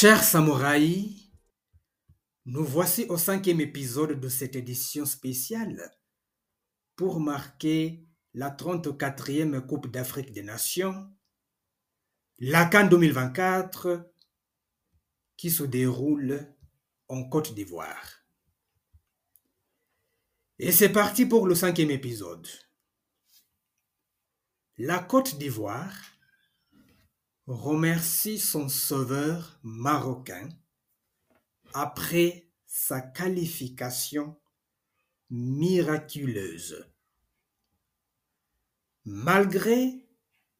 Chers samouraïs, nous voici au cinquième épisode de cette édition spéciale pour marquer la 34e Coupe d'Afrique des Nations, la CAN 2024, qui se déroule en Côte d'Ivoire. Et c'est parti pour le cinquième épisode. La Côte d'Ivoire remercie son sauveur marocain après sa qualification miraculeuse. Malgré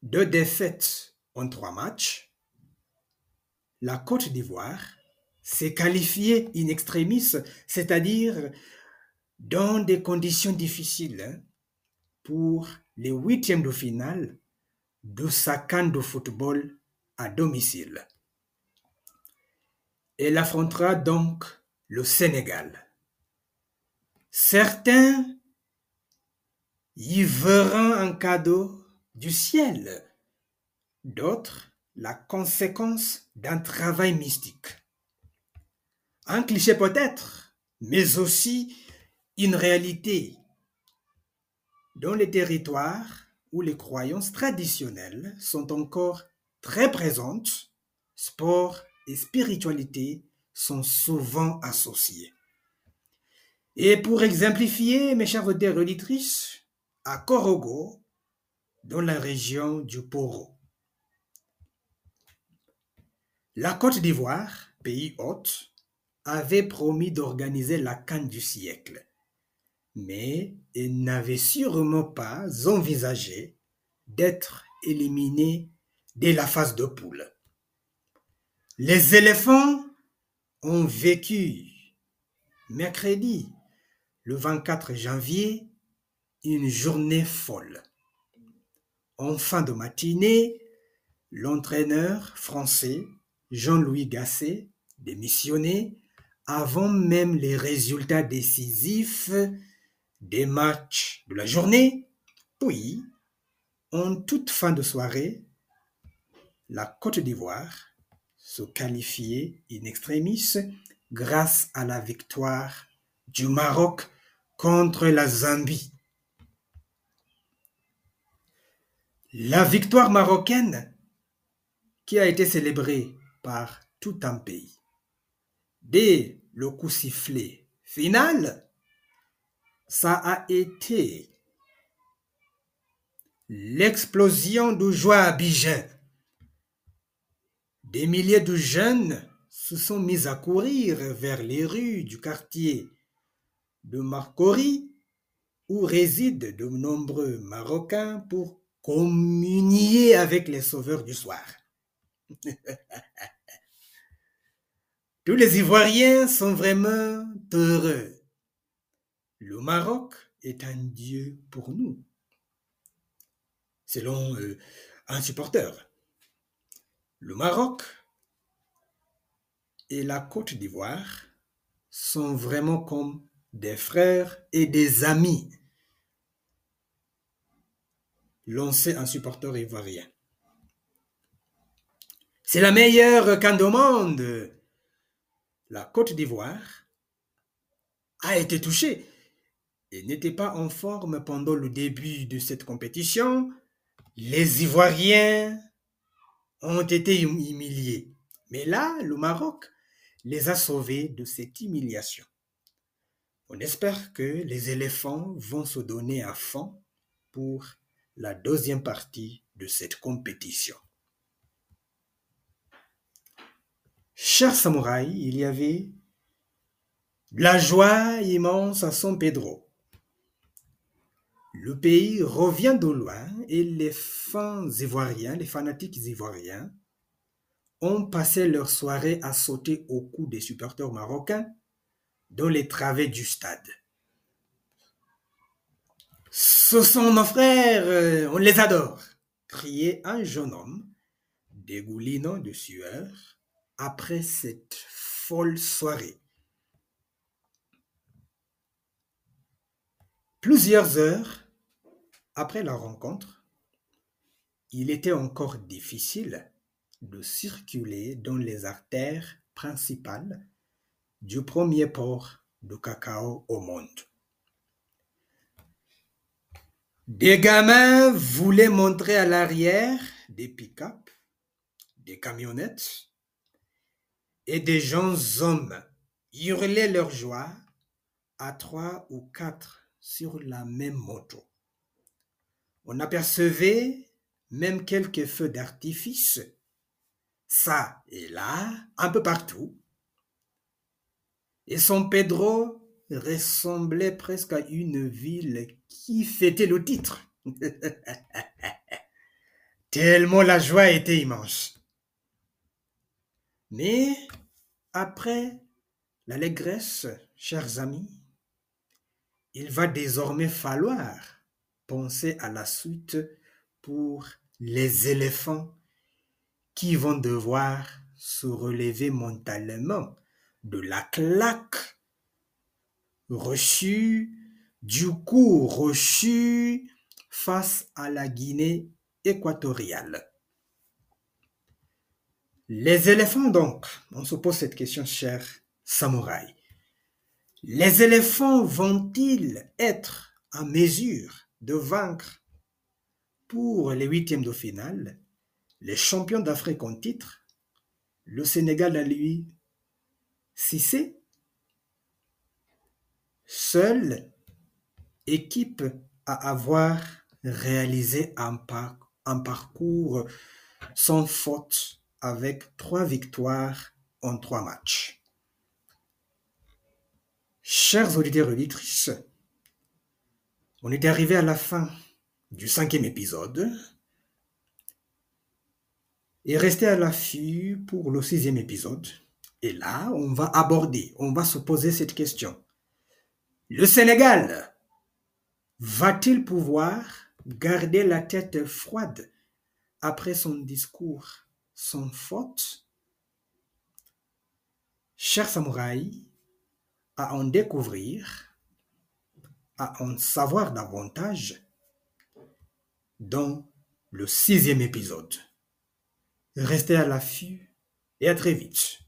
deux défaites en trois matchs, la Côte d'Ivoire s'est qualifiée in extremis, c'est-à-dire dans des conditions difficiles hein, pour les huitièmes de finale de sa canne de football domicile. Elle affrontera donc le Sénégal. Certains y verront un cadeau du ciel, d'autres la conséquence d'un travail mystique. Un cliché peut-être, mais aussi une réalité. Dans les territoires où les croyances traditionnelles sont encore très présentes, sport et spiritualité sont souvent associés. Et pour exemplifier, mes chers auditeurs auditrices, à Korogo, dans la région du Poro. La Côte d'Ivoire, pays hôte, avait promis d'organiser la canne du siècle, mais elle n'avait sûrement pas envisagé d'être éliminée dès la phase de poule. Les éléphants ont vécu mercredi, le 24 janvier, une journée folle. En fin de matinée, l'entraîneur français Jean-Louis Gasset, démissionné avant même les résultats décisifs des matchs de la journée, puis, en toute fin de soirée, la Côte d'Ivoire se qualifiait in extremis grâce à la victoire du Maroc contre la Zambie. La victoire marocaine qui a été célébrée par tout un pays. Dès le coup sifflé final, ça a été l'explosion de joie à Bijan. Des milliers de jeunes se sont mis à courir vers les rues du quartier de Marcory, où résident de nombreux Marocains pour communier avec les sauveurs du soir. Tous les Ivoiriens sont vraiment heureux. Le Maroc est un dieu pour nous, selon euh, un supporter. Le Maroc et la Côte d'Ivoire sont vraiment comme des frères et des amis lançait un supporter ivoirien. C'est la meilleure au monde. La Côte d'Ivoire a été touchée et n'était pas en forme pendant le début de cette compétition. Les Ivoiriens ont été humiliés. Mais là, le Maroc les a sauvés de cette humiliation. On espère que les éléphants vont se donner à fond pour la deuxième partie de cette compétition. Chers samouraïs, il y avait la joie immense à San Pedro. Le pays revient de loin et les fans ivoiriens, les fanatiques ivoiriens, ont passé leur soirée à sauter au cou des supporters marocains dans les travées du stade. Ce sont nos frères, euh, on les adore, criait un jeune homme, dégoulinant de sueur, après cette folle soirée. Plusieurs heures après la rencontre, il était encore difficile de circuler dans les artères principales du premier port de cacao au monde. Des gamins voulaient montrer à l'arrière des pick-up, des camionnettes, et des jeunes hommes hurlaient leur joie à trois ou quatre sur la même moto. On apercevait même quelques feux d'artifice, ça et là, un peu partout. Et San Pedro ressemblait presque à une ville qui fêtait le titre. Tellement la joie était immense. Mais après l'allégresse, chers amis, il va désormais falloir penser à la suite pour les éléphants qui vont devoir se relever mentalement de la claque reçue, du coup reçu face à la Guinée équatoriale. Les éléphants donc, on se pose cette question, cher samouraï. Les éléphants vont-ils être en mesure de vaincre pour les huitièmes de finale les champions d'Afrique en titre, le Sénégal à lui, c'est seule équipe à avoir réalisé un parcours sans faute avec trois victoires en trois matchs. Chers auditeurs et auditrices, on est arrivé à la fin du cinquième épisode et restez à l'affût pour le sixième épisode. Et là, on va aborder, on va se poser cette question. Le Sénégal va-t-il pouvoir garder la tête froide après son discours sans faute? Cher samouraï, à en découvrir, à en savoir davantage dans le sixième épisode. Restez à l'affût et à très vite.